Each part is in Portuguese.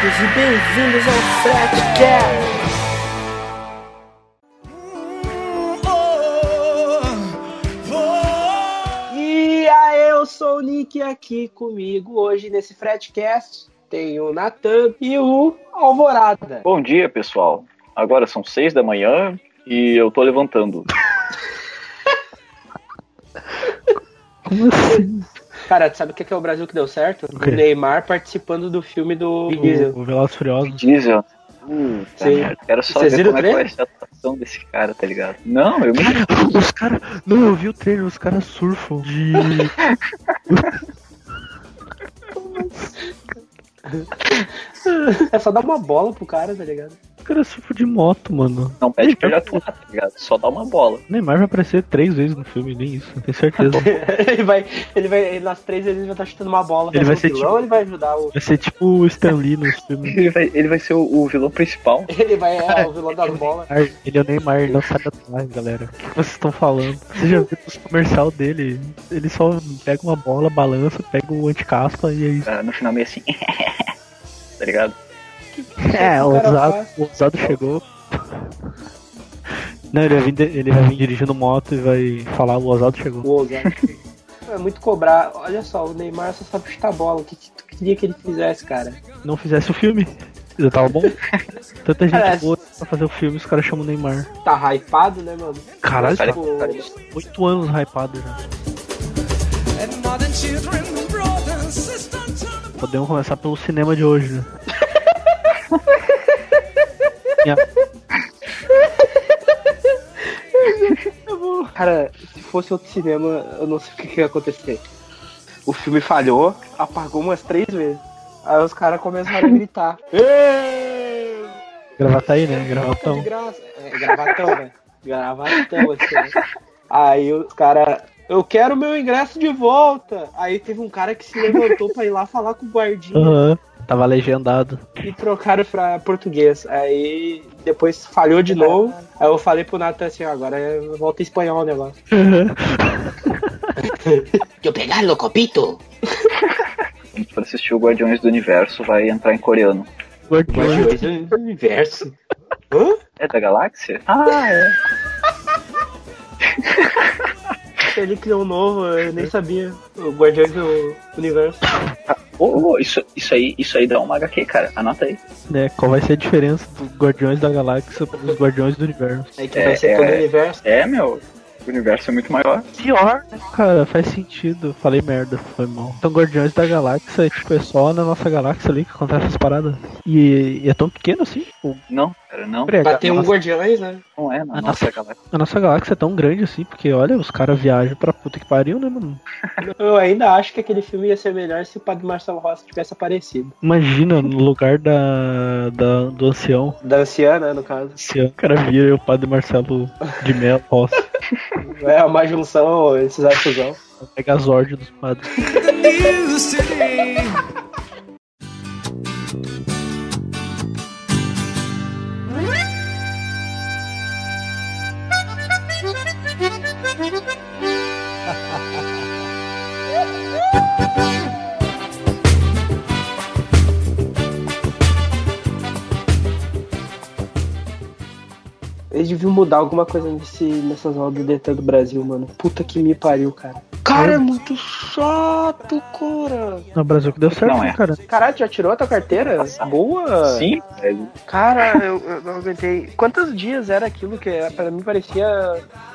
Todos e bem-vindos ao Fretcast! E aí, eu sou o Nick aqui comigo hoje nesse Fretcast. Tem o Natan e o Alvorada. Bom dia, pessoal. Agora são seis da manhã e eu tô levantando. Como assim? Cara, sabe o que é, o Brasil que deu certo? O, quê? Neymar participando do filme do Vin Diesel. O, o Velozes Furiosos. Diesel. Puta Sim. merda. Quero só Vocês ver viram como o é que vai trailer? ser a atuação desse cara, tá ligado? Não, eu me... Os caras. Não, eu vi o trailer, os caras surfam de. É só dar uma bola pro cara, tá ligado? Caras surfam de moto, mano. não pede pra ele atuar, tá ligado? Só dá uma bola. O Neymar vai aparecer três vezes no filme, nem isso, tenho certeza. ele vai, ele vai, nas três vezes ele vai estar chutando uma bola. Ele vai ser o vilão, tipo- ele vai ajudar o. Vai ser tipo o Stan Lee no filme. Ele vai, ele vai ser o, o vilão principal. Ele vai é o vilão das bolas. Neymar, Ele é o Neymar, ele não sabe atuar, galera. O que vocês estão falando? Você já viu os comercial dele? Ele só pega uma bola, balança, pega o anticaspa e é isso. Ah, no final meio assim. tá ligado? É, o ousado, ousado chegou. Não, ele vai, vir, ele vai vir dirigindo moto e vai falar, o ousado chegou. O ousado. É muito cobrar. Olha só, o Neymar só sabe chutar bola. O que, que tu queria que ele fizesse, cara? Não fizesse o filme, já tava bom. Tanta gente Parece. boa pra fazer o filme, os caras chamam o Neymar. Tá hypado, né, mano? Caralho, Cara, Tipo, cara, oito anos hypado já. Podemos começar pelo cinema de hoje, né? Cara, se fosse outro cinema, eu não sei o que, que ia acontecer. O filme falhou, apagou umas três vezes. Aí os caras começaram a gritar. "Ê!" Gravataí, né? Gravatão. É, gravatão, né? Gravatão, assim, né? Aí os caras. Eu quero meu ingresso de volta. Aí teve um cara que se levantou pra ir lá falar com o guardinha Aham. Tava legendado. e trocaram pra português. Aí depois falhou de novo. Aí eu falei pro Nathan assim: "Ó, agora volta em espanhol o negócio. Eu pegar o copito? A gente for assistir o Guardiões do Universo, vai entrar em coreano. Guardiões. Guardiões do universo. Hã? É da galáxia? Ah, é. Ele criou um novo, eu nem sabia. O Guardiões do Universo. Ô, ô, isso, isso, aí, isso aí dá uma HQ, cara. Anota aí. Né? Qual vai ser a diferença dos Guardiões da Galáxia pros Guardiões do Universo? Aí que É, vai ser é. todo o universo. É, meu. O universo é muito maior. Pior, né? Cara, faz sentido. Falei merda, foi mal. Então, Guardiões da Galáxia, tipo, é só na nossa galáxia ali que acontece essas paradas. E, e é tão pequeno assim? Tipo, Não, cara, não. Peraí, Vai ter um nossa, Guardiões, né? Não é na Ah, nossa galáxia. a nossa galáxia é tão grande assim, porque olha, os caras viajam pra puta que pariu, né, mano? Eu ainda acho que aquele filme ia ser melhor se o Padre Marcelo Rossi tivesse aparecido. Imagina no lugar da, da do ancião. Da anciana, no caso. Ancião, o cara vira o padre Marcelo de Melo Rossi. É uma junção, esses as ordens dos padres. Deviam mudar alguma coisa nesse, nessas aulas do Detran do Brasil, mano. Puta que me pariu, cara. Cara, é muito chato, cara. No Brasil que deu certo, Não né, é. cara? Caralho, já tirou a tua carteira? Boa! Sim, velho. Cara, eu, eu não aguentei. Quantos dias era aquilo que era- pra mim parecia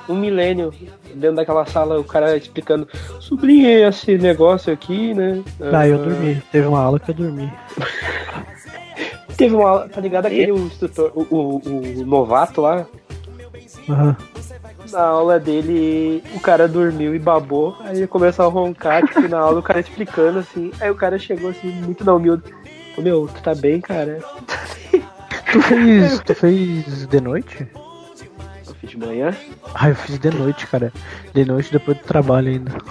um milênio dentro daquela sala, o cara explicando, sublinhei esse negócio aqui, né? Ah, eu dormi. Teve uma aula que eu dormi. Teve uma aula, tá ligado aquele o instrutor, o, o, o novato lá? Aham. Na aula dele, o cara dormiu e babou, aí ele começou a roncar, tipo, na aula o cara explicando assim, aí o cara chegou assim, muito na humilde. Ô meu, tu tá bem, cara? Tu fez. Tu fez de noite? Eu fiz de manhã. Ah, eu fiz de noite, cara. De noite depois do trabalho ainda.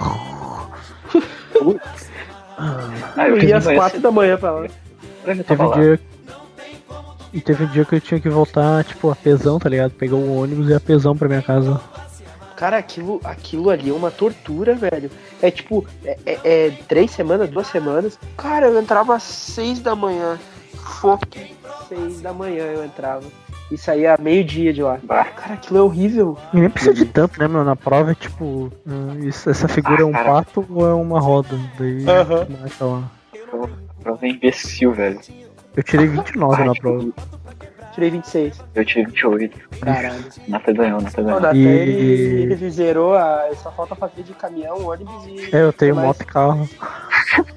Ah, Eu ia às quatro da manhã pra lá. Teve tava um dia. E teve um dia que eu tinha que voltar, tipo, a pesão, tá ligado? Pegar o ônibus e a pesão pra minha casa. Cara, aquilo, aquilo ali é uma tortura, velho. É tipo, é, é- é três semanas, duas semanas. Cara, eu entrava às seis da manhã. Fucking seis da manhã eu entrava. E saía meio-dia de lá. Bah. Cara, aquilo é horrível. E nem precisa de tanto, né, mano? Na prova é tipo, hum, isso- essa figura é um Ah, cara. pato ou é uma roda? Daí Aham. marca lá. Prova é imbecil, velho. Eu tirei 29 na prova. Tirei 26. Eu tive 28. Caralho. Nata ganhou, Nata ganhou. Natan, E- ele, ele zerou a. Só falta fazer de caminhão, ônibus e. É, eu tenho moto e carro.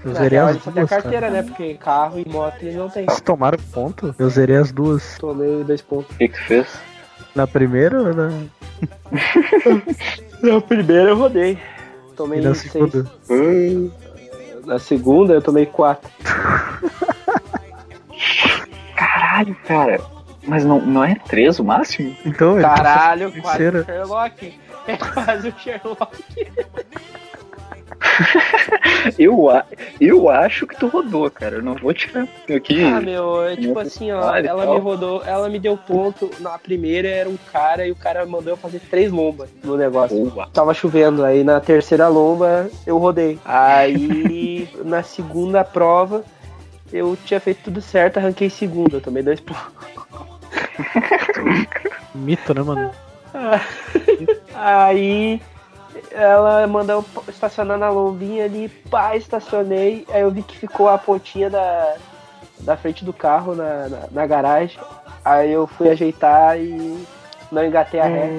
Eu Na zerei real, as ele só tem a duas, carteira, cara. né? Porque carro e moto ele não tem. Se tomaram ponto, eu zerei as duas. Tomei dois pontos. O que que fez? Na primeira ou na, Na primeira eu rodei. Tomei e na seis. segunda? Na segunda eu tomei quatro. Caralho, cara. Mas não, não é 3 o máximo? Então, ele Caralho, quase terceira. o Sherlock. É quase o Sherlock. Eu, a- eu acho que tu rodou, cara. Eu não vou tirar aqui. Ah, meu, é tipo assim, ó, vale, ela tal. me rodou, ela me deu ponto. Na primeira era um cara e o cara mandou eu fazer três lombas no negócio. Tava chovendo, aí na terceira lomba eu rodei. Aí na segunda prova eu tinha feito tudo certo, arranquei segunda, tomei dois pontos. Mito, né, mano? Aí ela mandou estacionar na lombinha ali, pá, estacionei. Aí eu vi que ficou a pontinha da, da frente do carro na, na, na garagem. Aí eu fui ajeitar e não engatei a ré.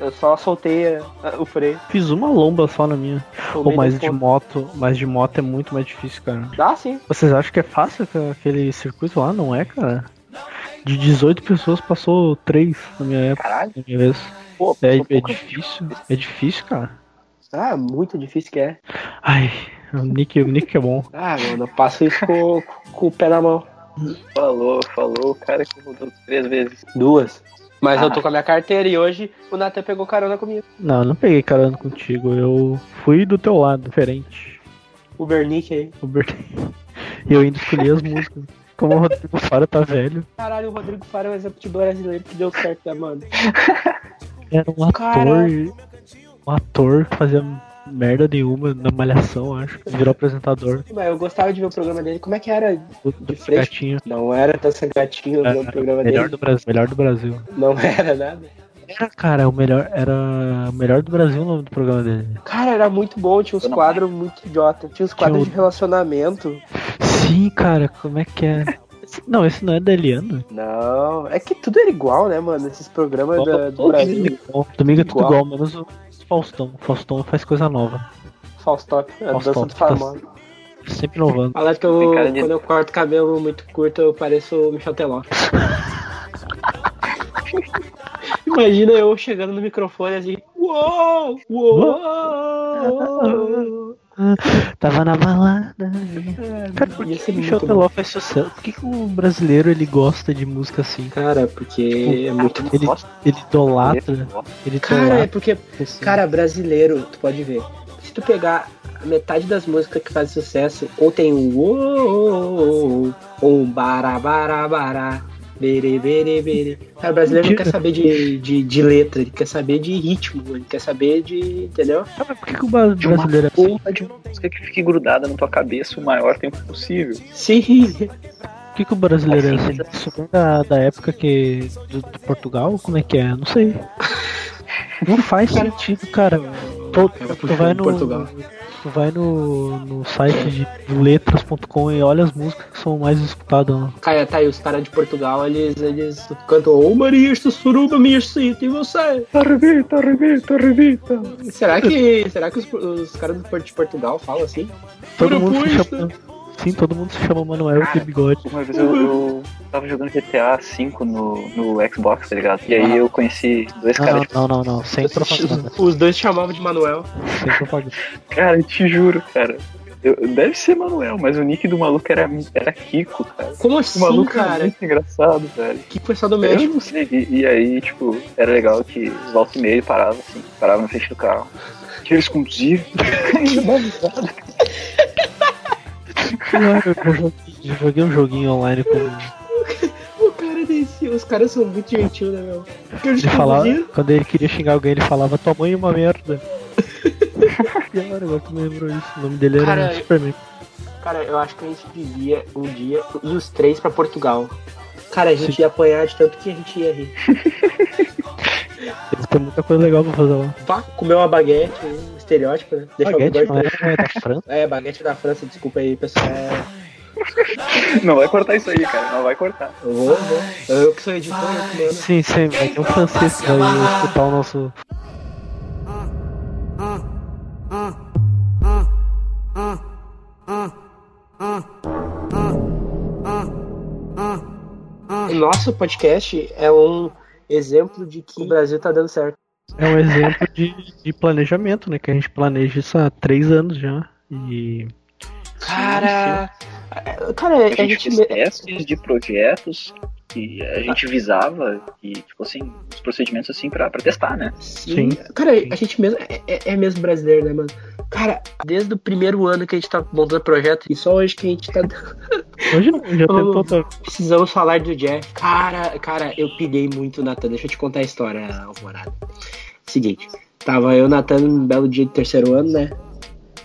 Eu só soltei a- o freio. Fiz uma lomba só na minha. Ou mais de moto, mas de moto é muito mais difícil, cara. Dá sim. Vocês acham que é fácil aquele circuito lá? Não é, cara? De 18 pessoas passou 3 na minha época, Caralho. na minha vez. Pô, É, é difícil, é difícil, cara. Ah, muito difícil que é. Ai, o Nick, o Nick é bom. Ah, mano, eu passo isso com, com o pé na mão. Falou, falou. O cara que rodou três vezes. Duas. Mas eu Ah. tô com a minha carteira e hoje o Nathan pegou carona comigo. Não, eu não peguei carona contigo, eu fui do teu lado, diferente. O Bernick aí. O Bert- E eu ainda escolhi as músicas. Como o Rodrigo Fara tá velho, Caralho, o Rodrigo Faro é um exemplo de brasileiro que deu certo, né, mano? era um ator. Caralho. Um ator que fazia merda nenhuma na malhação, acho. Virou apresentador Mas eu gostava de ver o programa dele. Como é que era? do, do De frente? gatinho. Não era dança gatinho É, o programa Melhor dele. do Brasil. Melhor do Brasil. Não era nada. Era, cara, o melhor. Era o melhor do Brasil o nome do programa dele. Cara, era muito bom, tinha uns quadros muito idiota. Tinha uns quadros Tinha o- de relacionamento. Sim, cara, como é que é? Não, esse não é da Eliana. Não, é que tudo era igual, né, mano? Esses programas da- do Brasil. Domingo é tudo Igual. igual, menos o Faustão. Faustão faz coisa nova. Faustop, a dança Faustop, do tá-. Sempre inovando. Fala que eu, de- quando eu corto cabelo muito curto, eu pareço o Michel Teló. Imagina eu chegando no microfone assim, uou, uou, Tava na balada. Cara, por que o Teló faz sucesso? Por que, que o brasileiro ele gosta de música assim? Cara, porque é muito Ele, ele idolatra. Ele Cara, é idolatra. porque, assim. cara, brasileiro, tu pode ver. Se tu pegar a metade das músicas que fazem sucesso, ou tem um ou um barabarabará, bere, bere, bere. Cara, o brasileiro não quer saber de, de, de letra, ele quer saber de ritmo, ele quer saber de. Entendeu? Ah, mas por que, que o bra- De uma brasileiro é assim? porra de uma música que fique grudada na tua cabeça o maior tempo possível. Sim. Por que, que o brasileiro é assim? Isso vem da, da época que. Do, do Portugal? Como é que é? Não sei. Não faz sentido, cara. Tu, Cara, tu vai no. Portugal. Tu vai no, no site de letras.com e olha as músicas que são mais escutadas. lá. Cara, tá aí, os caras de Portugal, eles, eles cantam Ô Maria, esta suruba me excita e você. Arrebita, arrebita, arrebita. Será que, será que os, os caras do Porto de Portugal falam assim? Todo mundo Propuesta. chama. Sim, todo mundo se chama Manuel de bigode. Uma vez eu, eu tava jogando GTA V no, no Xbox, tá ligado? E aí eu conheci dois Não, caras. não, não, não, não. Sem propaganda. Os dois chamavam de Manuel. Sem propaganda. Cara, eu te juro, cara. Eu- deve ser Manuel, mas o nick do maluco era, era Kiko, cara. Como O assim, maluco era cara? muito engraçado, velho. Que foi só do Eu México? não sei. E, e aí, tipo, era legal que os volta e meio paravam assim, paravam na frente do carro. Tiro exclusivo. Claro, eu joguei, um joguinho online com. O cara desceu os caras são muito gentil, né, meu? Porque eu Ele falava, quando ele queria xingar alguém, ele falava tua mãe é uma merda. Pior, agora tu me lembrou isso. O nome dele era Cara, Superman. Cara, eu acho que a gente devia um dia ir os três pra Portugal. Cara, a gente ia apanhar de tanto que a gente ia rir. Eles têm muita coisa legal pra fazer lá. Pá, comer uma baguete, um estereótipo, né? Deixar o Baguete bigode não é, é da França? É, baguete da França, desculpa aí, pessoal. É, Não vai cortar isso aí, cara. Não vai cortar. Eu vou, vou. Eu que sou editor, eu que. Sim, sim, vai ter um francês que vai escutar o nosso. O nosso podcast é um exemplo de que o Brasil tá dando certo. É um exemplo de, de planejamento, né? Que a gente planeja isso há três anos já. E. Cara. Cara, A a gente gente. fez testes de projetos que a gente visava e, tipo assim, os procedimentos assim pra, pra testar, né? Sim. Sim. Cara, a gente mesmo é, é- é mesmo brasileiro, né, mano? Cara, desde o primeiro ano que a gente tá montando projeto, e só hoje que a gente tá Hoje não, já tentou. Tá... Precisamos falar do Jeff. Cara, cara, eu pilhei muito o Natan. Deixa eu te contar a história, Alvorada. Seguinte, tava eu e o Natan num belo dia de terceiro ano, né?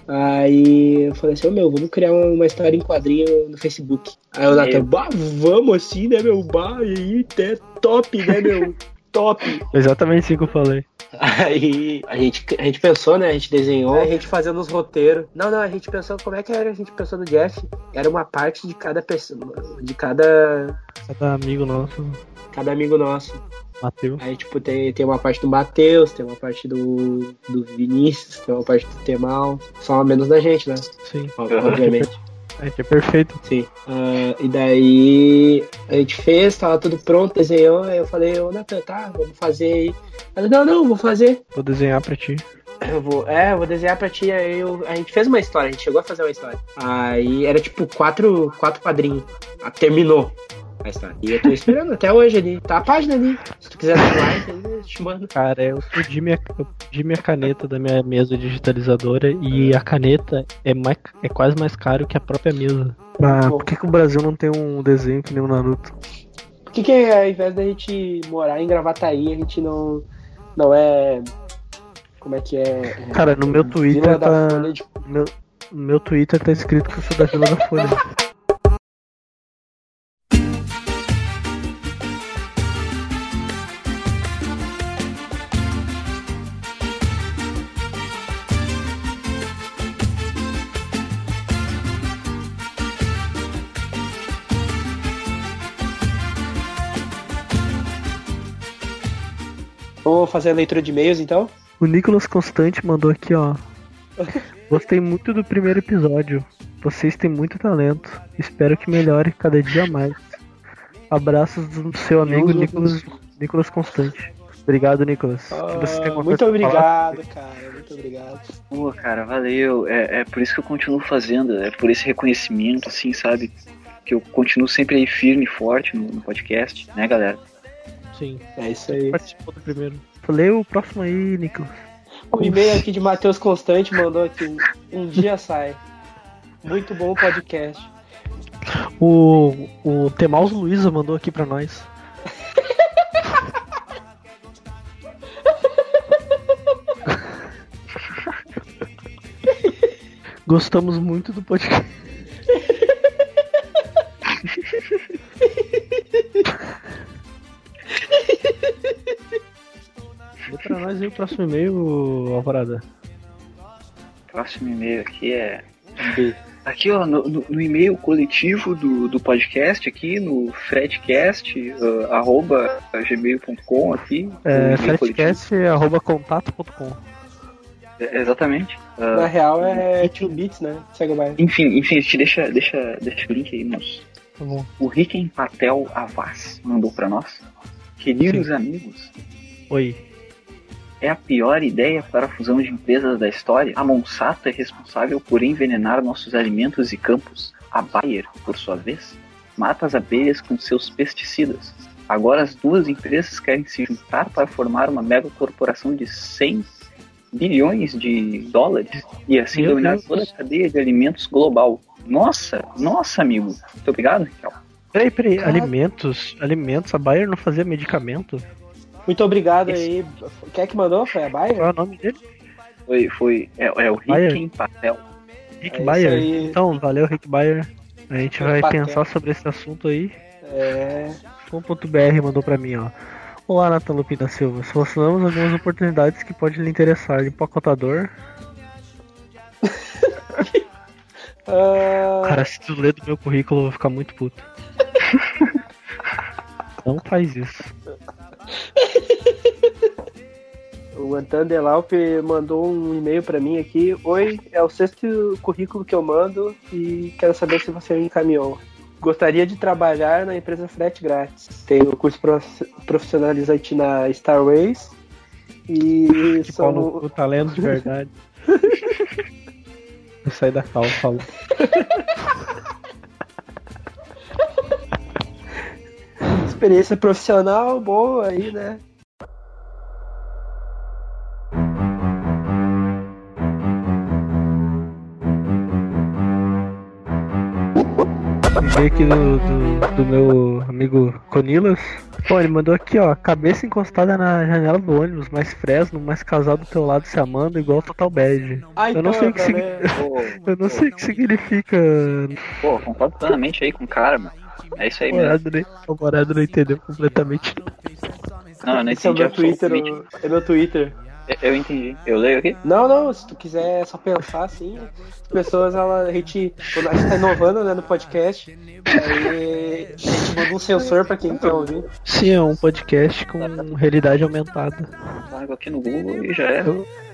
Aí eu falei assim, ô meu, vamos criar uma, uma história em quadrinho no Facebook. Aí o Natan, bah, vamos assim, né, meu? Bah, e aí, é top, né, meu? Top. Exatamente assim que eu falei. Aí a gente, a gente pensou, né? A gente desenhou, a gente fazendo os roteiros. Não, não, a gente pensou como é que era, a gente pensou no Jeff. Era uma parte de cada pessoa, de cada, Cada amigo nosso, cada amigo nosso. Matheus. Aí, tipo, tem, tem uma parte do Matheus, tem uma parte do, do Vinícius, tem uma parte do Temal. Só menos da gente, né? Sim. Obviamente. A gente é perfeito. Sim. Ah, e daí a gente fez, tava tudo pronto, desenhou. Aí eu falei, ô Natan, tá, vamos fazer aí. Ela, não, não, vou fazer. Vou desenhar pra ti. Eu vou, é, eu vou desenhar pra ti. Aí eu- a gente fez uma história, a gente chegou a fazer uma história. Aí era tipo quatro, quatro quadrinhos. Ah, terminou a história. E eu tô esperando até hoje ali. Tá a página ali. Se tu quiser dar like, eu te mando. Cara, eu perdi minha, eu perdi minha caneta da minha mesa digitalizadora e a caneta é, mais, é quase mais caro que a própria mesa. Ah, por que, que o Brasil não tem um desenho que nem o Naruto? Por que, que ao invés da gente morar em Gravataí, a gente não, não é. Como é que é? Cara, no meu Twitter Vila tá. Folha de- No meu, meu Twitter tá escrito que eu sou da Vila da Folha. Vamos fazer a leitura de e-mails então? O Nicolas Constante mandou aqui, ó. Gostei muito do primeiro episódio. Vocês têm muito talento. Espero que melhore cada dia mais. Abraços do seu amigo Nicolas, Nicolas Constante. Obrigado, Nicolas. Ah, muito obrigado, cara. Muito obrigado. Pô, cara, valeu. É, é por isso que eu continuo fazendo, é por esse reconhecimento, assim, sabe? Que eu continuo sempre aí firme e forte no, no podcast, né, galera? Sim, É isso aí. participou do primeiro. Falei o próximo aí, Nicolas. O e-mail aqui de Matheus Constante mandou aqui. Um dia sai. Muito bom o podcast. O, o Temaus Luiza mandou aqui pra nós. Gostamos muito do podcast. O próximo e-mail, Alvarada. Próximo e-mail aqui é. Aqui, ó, no, no- no e-mail coletivo do, do podcast, aqui no Fredcast, uh, arroba gmail.com aqui. É, e-mail coletivo. fretcast.contato.com. É, Exatamente. Uh, Na real é 2 bits, né? Segue mais. enfim, enfim, a gente deixa, deixa, deixa o link aí nos. Tá bom. O Riken Patel Avaz mandou pra nós. Queridos amigos, Oi. É a pior ideia para a fusão de empresas da história. A Monsanto é responsável por envenenar nossos alimentos e campos. A Bayer, por sua vez, mata as abelhas com seus pesticidas. Agora as duas empresas querem se juntar para formar uma mega corporação de 100 bilhões de dólares e assim Meu dominar Deus. toda a cadeia de alimentos global. Nossa, nossa amigo. Muito obrigado, Raquel. Peraí, peraí, alimentos, alimentos, a Bayer não fazia medicamento? Muito obrigado Esse- aí. Quem é que mandou? Foi a Bayer? Qual é o nome dele? Foi, foi, é, é o Bayer. Rick em papel. Rick É Bayer. Então, valeu, Rick Bayer. A gente vai Papel. pensar sobre esse assunto aí. É. .br mandou pra mim, ó. Olá, Nathan Lupina Silva. Selecionamos algumas oportunidades que podem lhe interessar. Empacotador. Ah, Cara, se tu ler do meu currículo, eu vou ficar muito puto. Não faz isso. O Antônio Delaupe mandou um e-mail pra mim aqui. Oi, é o sexto currículo que eu mando e quero saber se você me encaminhou. Gostaria de trabalhar na empresa Frete Grátis. Tenho curso prof- profissionalizante na Starways e Que sou no cu, talento de verdade. Vou sair da calça, falou. experiência profissional boa aí, né? Veio aqui do, do, do meu amigo Conilas. Pô, ele mandou aqui, ó, cabeça encostada na janela do ônibus, mais Fresno, mais casal do teu lado se amando, igual Total Bad. Ah, Eu não sei o que signi- ver. Pô, Eu não sei o que significa. pô, concordo plenamente aí com o cara, mano. É isso aí mesmo. O Morado não entendeu completamente. Não, eu não Esse é o entendi meu Twitter. É meu Twitter. Eu- entendi. Eu leio aqui? Não, não, se tu quiser só pensar assim, as pessoas, ela, a gente, quando a gente tá inovando né, no podcast, aí a gente manda um sensor pra quem quer ouvir. Sim, é um podcast com realidade aumentada, Largo aqui no Google e já é.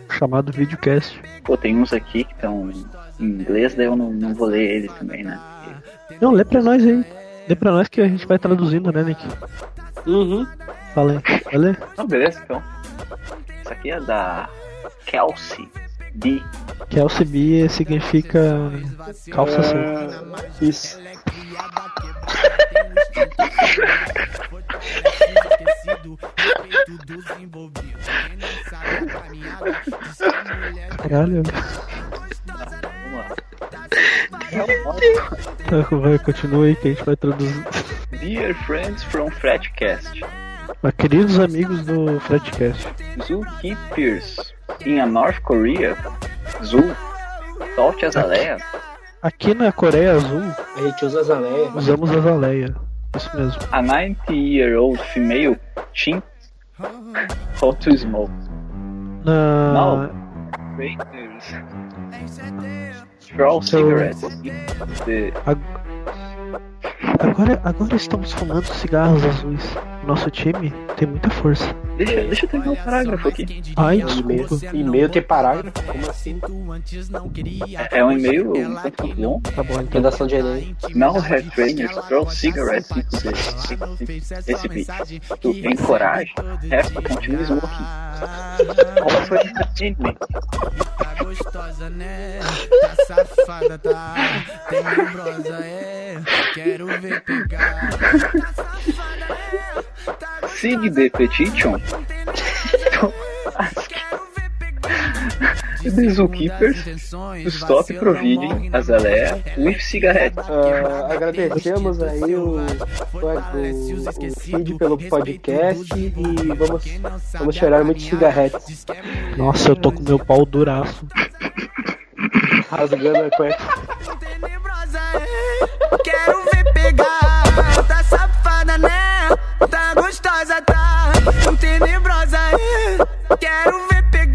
chamado videocast. Pô, tem uns aqui que estão em inglês, daí eu não, não vou ler eles também, né? Não, lê pra nós aí. Lê pra nós que a gente vai traduzindo, né, Nick? Uhum. Fala aí. Vai ler? Não, beleza, então. Aqui é da Kelsey B. Kelsey B significa calça. Ah, isso. Caralho. Vamos lá. Tá, vai, continua aí que a gente vai traduzir. Dear friends from Fretcast. Mas, queridos amigos do Fretcast. Zookeepers in a North Korea. Zoo. Solte azaleia. Aqui na Coreia Azul, A gente usa as aleias. usamos azaleia. Isso mesmo. A 90 year old female chimp. How to smoke. Na... Não. Raiders. Throw cigarettes. The Agora, agora estamos fumando cigarros azuis. Nosso time tem muita força. Deixa, deixa eu terminar o parágrafo aqui. Ai, E-mail, desculpa. e-mail tem parágrafo? Como assim? É é um e-mail um tanto longo. Tá bom, então. Redação de Enem. Now have trainers throw cigarettes into the recipe to encourage have to continue smoking. Also entertainment. Tá gostosa, né? Tá safada, tá? Tem membrosa, é? Quero ver pegar. Tá safada, é? Sig the petition pegar. the zookeepers to stop providing azalea with cigarettes. Ah, agradecemos aí o, o, o, o feed pelo podcast e vamos, vamos cheirar muitos cigarretes Nossa, eu tô com meu pau duraço. rasgando a cueca. tenebrosa tá, tenebrosa é. Quero ver pegar.